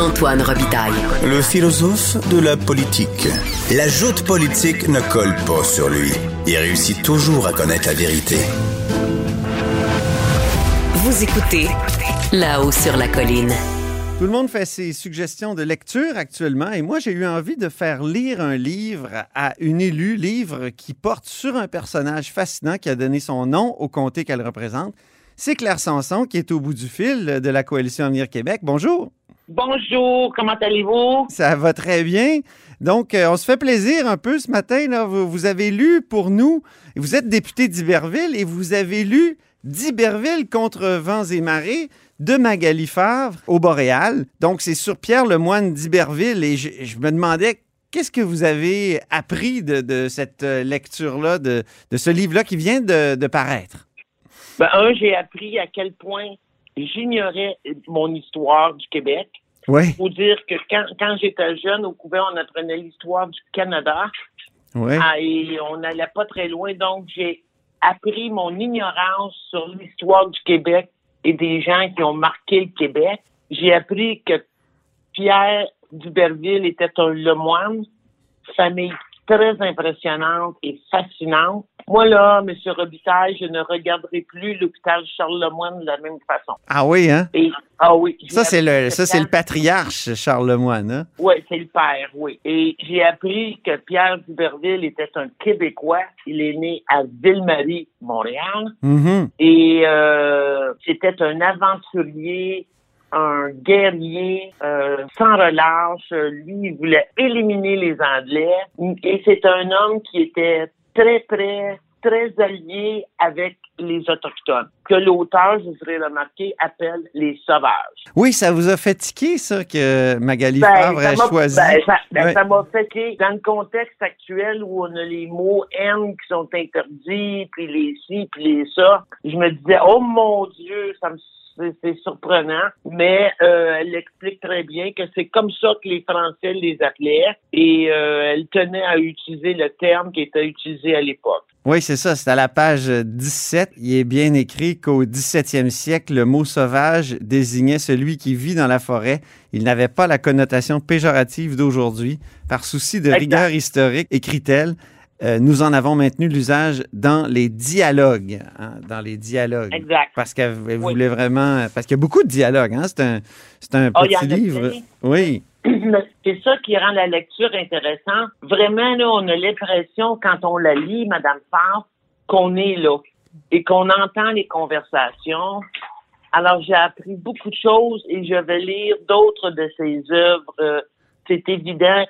Antoine Robitaille. Le philosophe de la politique. La joute politique ne colle pas sur lui. Il réussit toujours à connaître la vérité. Vous écoutez là-haut sur la colline. Tout le monde fait ses suggestions de lecture actuellement et moi j'ai eu envie de faire lire un livre à une élue, livre qui porte sur un personnage fascinant qui a donné son nom au comté qu'elle représente. C'est Claire Sanson qui est au bout du fil de la coalition Avenir Québec. Bonjour. Bonjour, comment allez-vous? Ça va très bien. Donc, euh, on se fait plaisir un peu ce matin. Là. Vous, vous avez lu pour nous, vous êtes député d'Iberville et vous avez lu d'Iberville contre vents et marées de Magali Favre au Boréal. Donc, c'est sur Pierre Lemoine d'Iberville et je, je me demandais qu'est-ce que vous avez appris de, de cette euh, lecture-là, de, de ce livre-là qui vient de, de paraître? Ben, un, j'ai appris à quel point j'ignorais mon histoire du Québec. Oui. Il faut dire que quand, quand j'étais jeune, au couvent, on apprenait l'histoire du Canada Oui. ah, et on n'allait pas très loin. Donc, j'ai appris mon ignorance sur l'histoire du Québec et des gens qui ont marqué le Québec. J'ai appris que Pierre Duberville était un lemoine, famille très impressionnante et fascinante. Moi, là, M. Robitaille, je ne regarderai plus l'hôpital Charles-Lemoine de la même façon. Ah oui, hein? Et, ah oui. Ça, c'est le, ça, c'est le patriarche, Charles Lemoine. Hein? Oui, c'est le père, oui. Et j'ai appris que Pierre Duberville était un Québécois. Il est né à Ville-Marie, Montréal. Mhm. Et euh, c'était un aventurier, un guerrier euh, sans relâche. Lui, il voulait éliminer les Anglais. Et c'est un homme qui était très près, très allié avec les Autochtones, que l'auteur, je voudrais remarquer, appelle les sauvages. Oui, ça vous a fait tiquer, ça, que Magali Ben, Favre m'a- choisi? ben, ça ben, Ouais. ça m'a fait que dans le contexte actuel où on a les mots haine qui sont interdits, puis les ci, puis les ça, je me disais, oh mon Dieu, ça me c'est- c'est surprenant, mais euh, elle explique très bien que c'est comme ça que les Français les appelaient et euh, elle tenait à utiliser le terme qui était utilisé à l'époque. Oui, c'est ça. C'est à la page 17. Il est bien écrit qu'au 17e siècle, le mot sauvage désignait celui qui vit dans la forêt. Il n'avait pas la connotation péjorative d'aujourd'hui. Par souci de Exact. rigueur historique, écrit-elle, euh, nous en avons maintenu l'usage dans les dialogues. hein, dans les dialogues. Exact. Parce qu'elle Oui. voulait vraiment. Parce qu'il y a beaucoup de dialogues. Hein? C'est un, un y petit livre. Oui. C'est ça qui rend la lecture intéressante. Vraiment, là, on a l'impression, quand on la lit, Madame Favre, qu'on est là et qu'on entend les conversations. Alors, j'ai appris beaucoup de choses et je vais lire d'autres de ses œuvres. euh, C'est évident.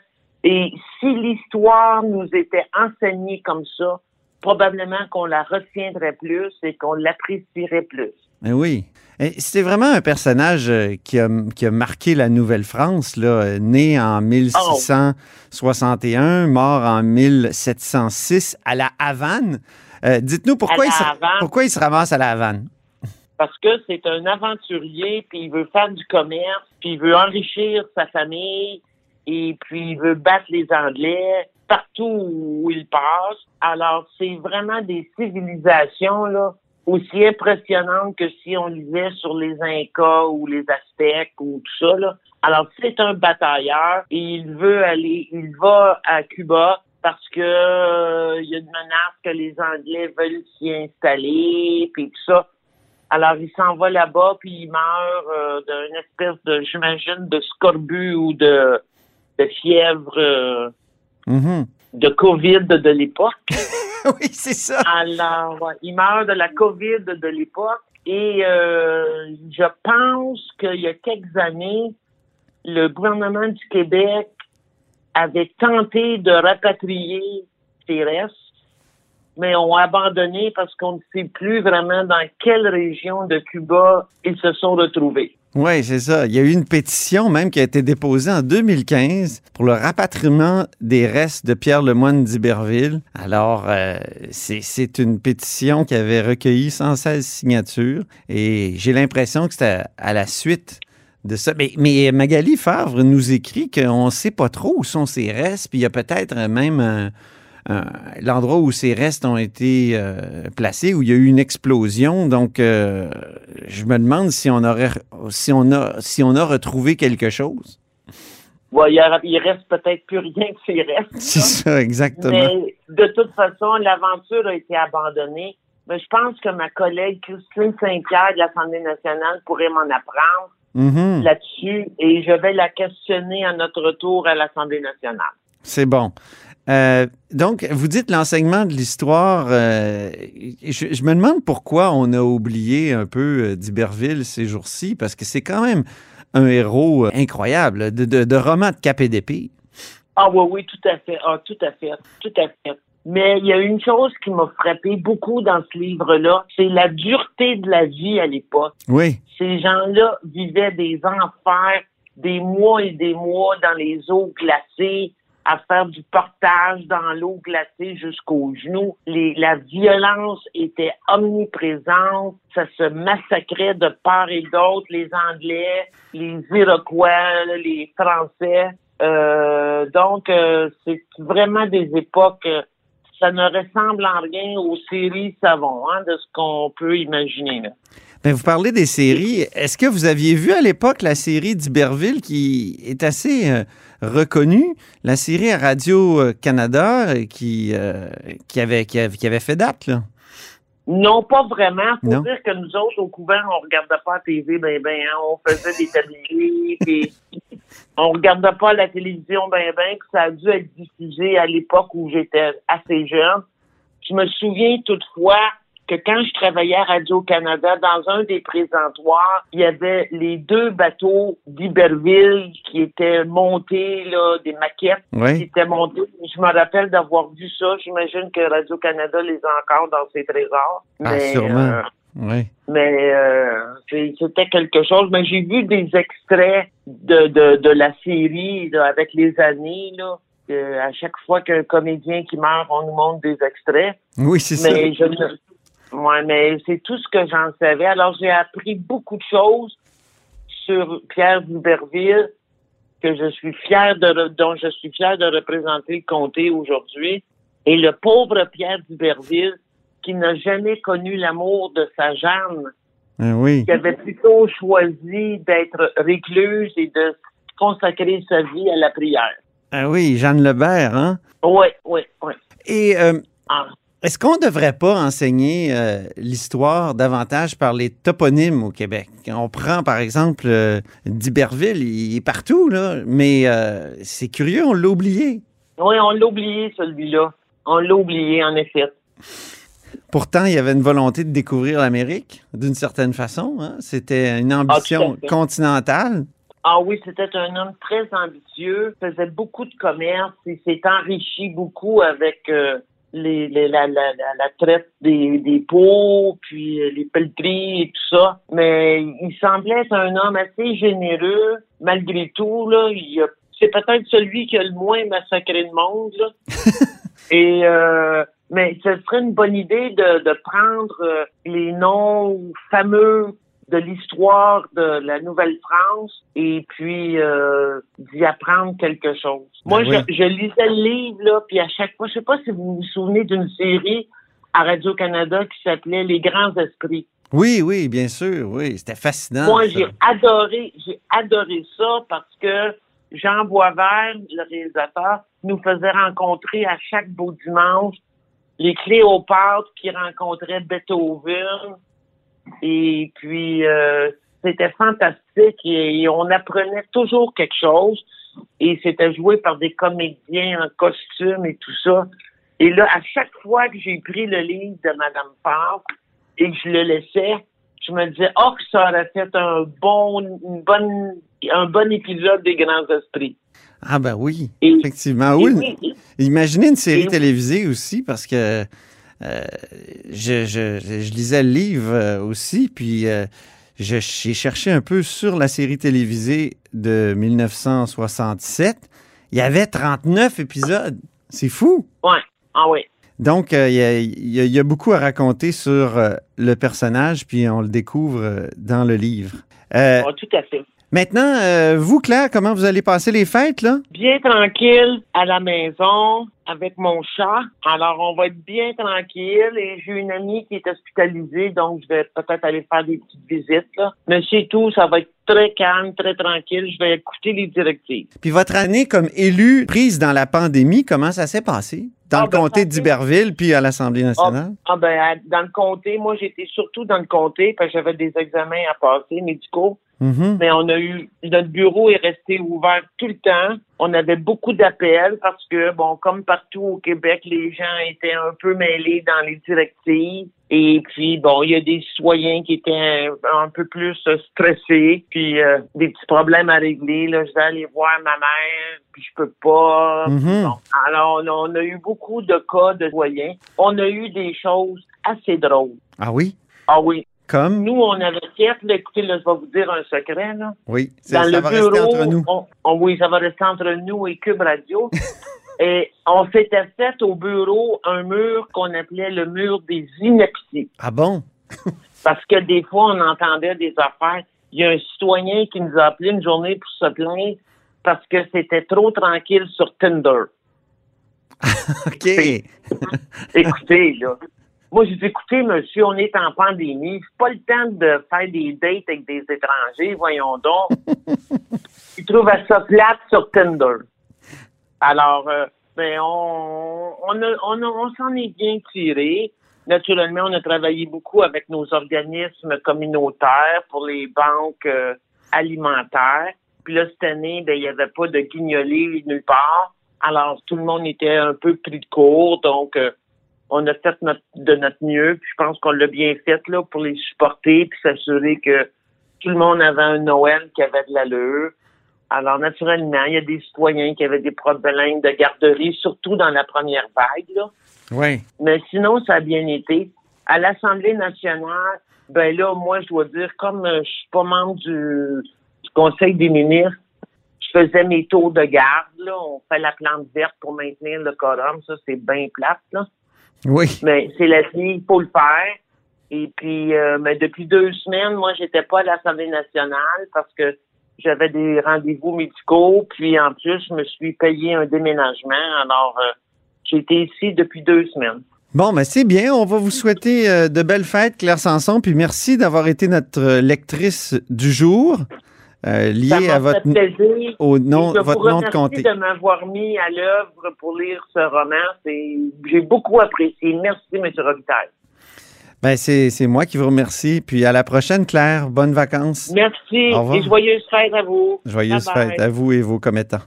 Et si l'histoire nous était enseignée comme ça, probablement qu'on la retiendrait plus et qu'on l'apprécierait plus. Ben oui. Et C'était vraiment un personnage euh, qui a, qui a marqué la Nouvelle-France, là, euh, né en 1661, mort en 1706 à la Havane. Euh, Dites-nous pourquoi, il se- pourquoi il se ramasse à la Havane? parce que c'est un aventurier, puis il veut faire du commerce, puis il veut enrichir sa famille, et puis il veut battre les Anglais partout où il passe. Alors, c'est vraiment des civilisations, là, aussi impressionnantes que si on lisait sur les Incas ou les Aztèques ou tout ça, là. Alors, c'est un batailleur, et il veut aller, il va à Cuba, parce que euh, il y a une menace que les Anglais veulent s'y installer, puis tout ça. Alors, il s'en va là-bas, puis il meurt euh, d'une espèce de, j'imagine, de scorbut ou de, de fièvre euh, Mhm. de COVID de l'époque. oui, c'est ça. Alors, il meurt de la COVID de l'époque. Et euh, je pense qu'il y a quelques années, le gouvernement du Québec avait tenté de rapatrier ses restes, mais ont abandonné parce qu'on ne sait plus vraiment dans quelle région de Cuba ils se sont retrouvés. Oui, c'est ça. Il y a eu une pétition même qui a été déposée en 2015 pour le rapatriement des restes de Pierre Lemoine d'Iberville. Alors, euh, c'est- une pétition qui avait recueilli 116 signatures et j'ai l'impression que c'était à la suite de ça. Mais, Magali Favre nous écrit qu'on ne sait pas trop où sont ces restes, puis il y a peut-être même l'endroit où ces restes ont été euh, placés, où il y a eu une explosion. Donc, euh, je me demande si on aurait, si on a, si on a retrouvé quelque chose. Ouais, il, reste peut-être plus rien que ces restes. C'est ça, exactement. Mais de toute façon, l'aventure a été abandonnée. Mais je pense que ma collègue Christine Saint-Pierre de l'Assemblée nationale pourrait m'en apprendre Mhm. là-dessus et je vais la questionner à notre retour à l'Assemblée nationale. C'est bon. Euh, donc, vous dites l'enseignement de l'histoire. euh, je, je me demande pourquoi on a oublié un peu euh, d'Iberville ces jours-ci, parce que c'est quand même un héros incroyable de, de, de roman de cap et d'épée. Ah oui, oui, tout à fait. Ah, tout à fait. Tout à fait. Mais il y a une chose qui m'a frappé beaucoup dans ce livre-là, c'est la dureté de la vie à l'époque. Oui, Ces gens-là vivaient des enfers, des mois et des mois dans les eaux glacées, à faire du portage dans l'eau glacée jusqu'aux genoux. La violence était omniprésente. Ça se massacrait de part et d'autre. Les Anglais, les Iroquois, les Français. Euh, donc, euh, c'est vraiment des époques... euh, ça ne ressemble en rien aux séries Savon, hein, de ce qu'on peut imaginer. Là. Vous parlez des séries. Est-ce que vous aviez vu à l'époque la série d'Iberville qui est assez reconnue, la série à Radio-Canada euh, qui, euh, qui, avait, qui, avait, qui avait fait date? Là? Non, pas vraiment. Faut Non. dire que nous autres, au couvent, on regardait pas la TV, ben ben, hein. on faisait des tabliers, puis on regardait pas la télévision, ben ben, puis ça a dû être diffusé à l'époque où j'étais assez jeune. Je me souviens toutefois que quand je travaillais à Radio-Canada, dans un des présentoirs, il y avait les deux bateaux d'Iberville qui étaient montés, là, des maquettes qui Oui. étaient montées. Je me rappelle d'avoir vu ça. J'imagine que Radio-Canada les a encore dans ses trésors. Ah, Mais, sûrement. euh, Oui. mais euh, c'était quelque chose. Mais j'ai vu des extraits de, de, de la série là, avec les années. Là, à chaque fois qu'un comédien qui meurt, on nous montre des extraits. Oui, c'est ça. Mais je ne... Ouais, mais c'est tout ce que j'en savais. Alors j'ai appris beaucoup de choses sur Pierre d'Iberville que je suis fier de dont je suis fier de représenter le comté aujourd'hui. Et le pauvre Pierre d'Iberville qui n'a jamais connu l'amour de sa Jeanne, oui. qui avait plutôt choisi d'être récluse et de consacrer sa vie à la prière. Ah oui, Jeanne Lebert, hein? Oui, oui, oui. Et euh, Ah. Est-ce qu'on ne devrait pas enseigner euh, l'histoire davantage par les toponymes au Québec? On prend, par exemple, euh, d'Iberville, il est partout, là, mais euh, c'est curieux, on l'a oublié. Oui, on l'a oublié, celui-là. On l'a oublié, en effet. Pourtant, il y avait une volonté de découvrir l'Amérique, d'une certaine façon. hein. C'était une ambition fait. continentale. Ah oui, c'était un homme très ambitieux, faisait beaucoup de commerce, il s'est enrichi beaucoup avec euh, les, les- la, la, la, la traite des, des pots, puis euh, les pelleteries et tout ça. Mais il semblait être un homme assez généreux, malgré tout. Là, il a- c'est peut-être celui qui a le moins massacré de monde. Là. Et euh, mais ce serait une bonne idée de, de prendre euh, les noms fameux de l'histoire de la Nouvelle-France et puis euh, d'y apprendre quelque chose. Moi, Ben je, je lisais le livre, là, puis à chaque fois, je sais pas si vous vous souvenez d'une série à Radio-Canada qui s'appelait Les Grands Esprits. Oui, oui, bien sûr, oui. C'était fascinant. Moi, j'ai adoré, j'ai adoré ça parce que Jean Boisvert, le réalisateur, nous faisait rencontrer à chaque beau dimanche les Cléopâtres qui rencontraient Beethoven. Et puis, euh, c'était fantastique et, on apprenait toujours quelque chose. Et c'était joué par des comédiens en costume et tout ça. Et là, à chaque fois que j'ai pris le livre de Madame Favre et que je le laissais, je me disais, oh, que ça aurait fait un bon, une bonne, un bon épisode des Grands Esprits. Ah ben oui, Et- effectivement. Et Oui, Imaginez une série télévisée aussi, parce que je, je- je lisais le livre euh, aussi, puis euh, j'ai cherché un peu sur la série télévisée de 1967. Il y avait 39 épisodes. C'est fou. Ouais. Ah oui. Donc, euh, il y, a, y y beaucoup à raconter sur euh, le personnage, puis on le découvre euh, dans le livre. Euh, Ah, tout à fait. maintenant, euh, vous, Claire, comment vous allez passer les fêtes, là? Bien tranquille à la maison avec mon chat. Alors, on va être bien tranquille et j'ai une amie qui est hospitalisée, donc je vais peut-être aller faire des petites visites, là. Mais c'est tout, ça va être très calme, très tranquille. Je vais écouter les directives. Puis votre année comme élu prise dans la pandémie, comment ça s'est passé? Dans Ah, le ben, comté d'Iberville, puis à l'Assemblée nationale? Ah ben, dans le comté, moi j'étais surtout dans le comté parce que j'avais des examens à passer médicaux. Mhm. Mais on a eu notre bureau est resté ouvert tout le temps. On avait beaucoup d'appels parce que bon, comme partout au Québec, les gens étaient un peu mêlés dans les directives. Et puis bon, il y a des citoyens qui étaient un, un peu plus stressés, puis euh, des petits problèmes à régler. Là, je vais aller voir ma mère, puis je peux pas. Mhm. Bon. Alors, on a eu beaucoup de cas de citoyens. On a eu des choses assez drôles. Ah oui? Ah oui. Comme? Nous, on avait fait, là, écoutez, là, je vais vous dire un secret, là. Oui, Dans ça le va bureau, rester entre nous. on- on- oui, ça va rester entre nous et Cube Radio. et on s'était fait au bureau un mur qu'on appelait le mur des inepties. Ah bon? Parce que des fois, on entendait des affaires. Il y a un citoyen qui nous a appelé une journée pour se plaindre parce que c'était trop tranquille sur Tinder. OK. Écoutez, là. Moi, j'ai dit, écoutez, monsieur, on est en pandémie. C'est pas le temps de faire des dates avec des étrangers, voyons donc. Il trouve ça plate sur Tinder. Alors, euh, ben, on, on, a- on, a- on s'en est bien tiré. Naturellement, on a travaillé beaucoup avec nos organismes communautaires pour les banques euh, alimentaires. Puis là, cette année, ben, il n'y avait pas de guignolés nulle part. Alors, tout le monde était un peu pris de court. Donc, euh, on a fait notre, de notre mieux. Puis je pense qu'on l'a bien fait là pour les supporter puis s'assurer que tout le monde avait un Noël qui avait de l'allure. Alors, naturellement, il y a des citoyens qui avaient des problèmes de garderie, surtout dans la première vague. Là. Oui. Mais sinon, ça a bien été. À l'Assemblée nationale, ben là, moi, je dois dire, comme euh, je suis pas membre du, du Conseil des ministres, je faisais mes tours de garde. Là. On fait la plante verte pour maintenir le quorum. Ça, c'est bien plate. Là. Oui. Mais c'est la il faut le faire. Et puis, euh, mais depuis deux semaines, moi, j'étais pas à l'Assemblée nationale parce que j'avais des rendez-vous médicaux. Puis, en plus, je me suis payé un déménagement. Alors, euh, j'ai été ici depuis deux semaines. Bon, ben c'est bien. On va vous souhaiter euh, de belles fêtes, Claire Sanson, puis merci d'avoir été notre euh, lectrice du jour, euh, m'a à votre, plaisir. au nom, je votre vous nom de comté. de m'avoir mis à l'œuvre pour lire ce roman. J'ai beaucoup apprécié. Merci, M. Robitaille. Ben, c'est moi qui vous remercie. Puis à la prochaine, Claire. Bonnes vacances. Merci et joyeuses fêtes à vous. Joyeuses fêtes à vous et vos commettants.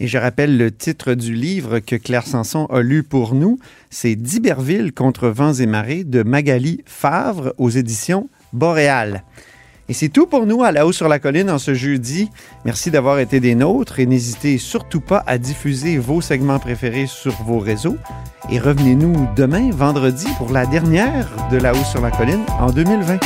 Et je rappelle le titre du livre que Claire Sanson a lu pour nous. C'est D'Iberville contre vents et marées de Magali Favre aux éditions Boréal. Et c'est tout pour nous à la haut sur la colline en ce jeudi. Merci d'avoir été des nôtres et n'hésitez surtout pas à diffuser vos segments préférés sur vos réseaux. Et revenez-nous demain, vendredi, pour la dernière de la haut sur la colline en 2020.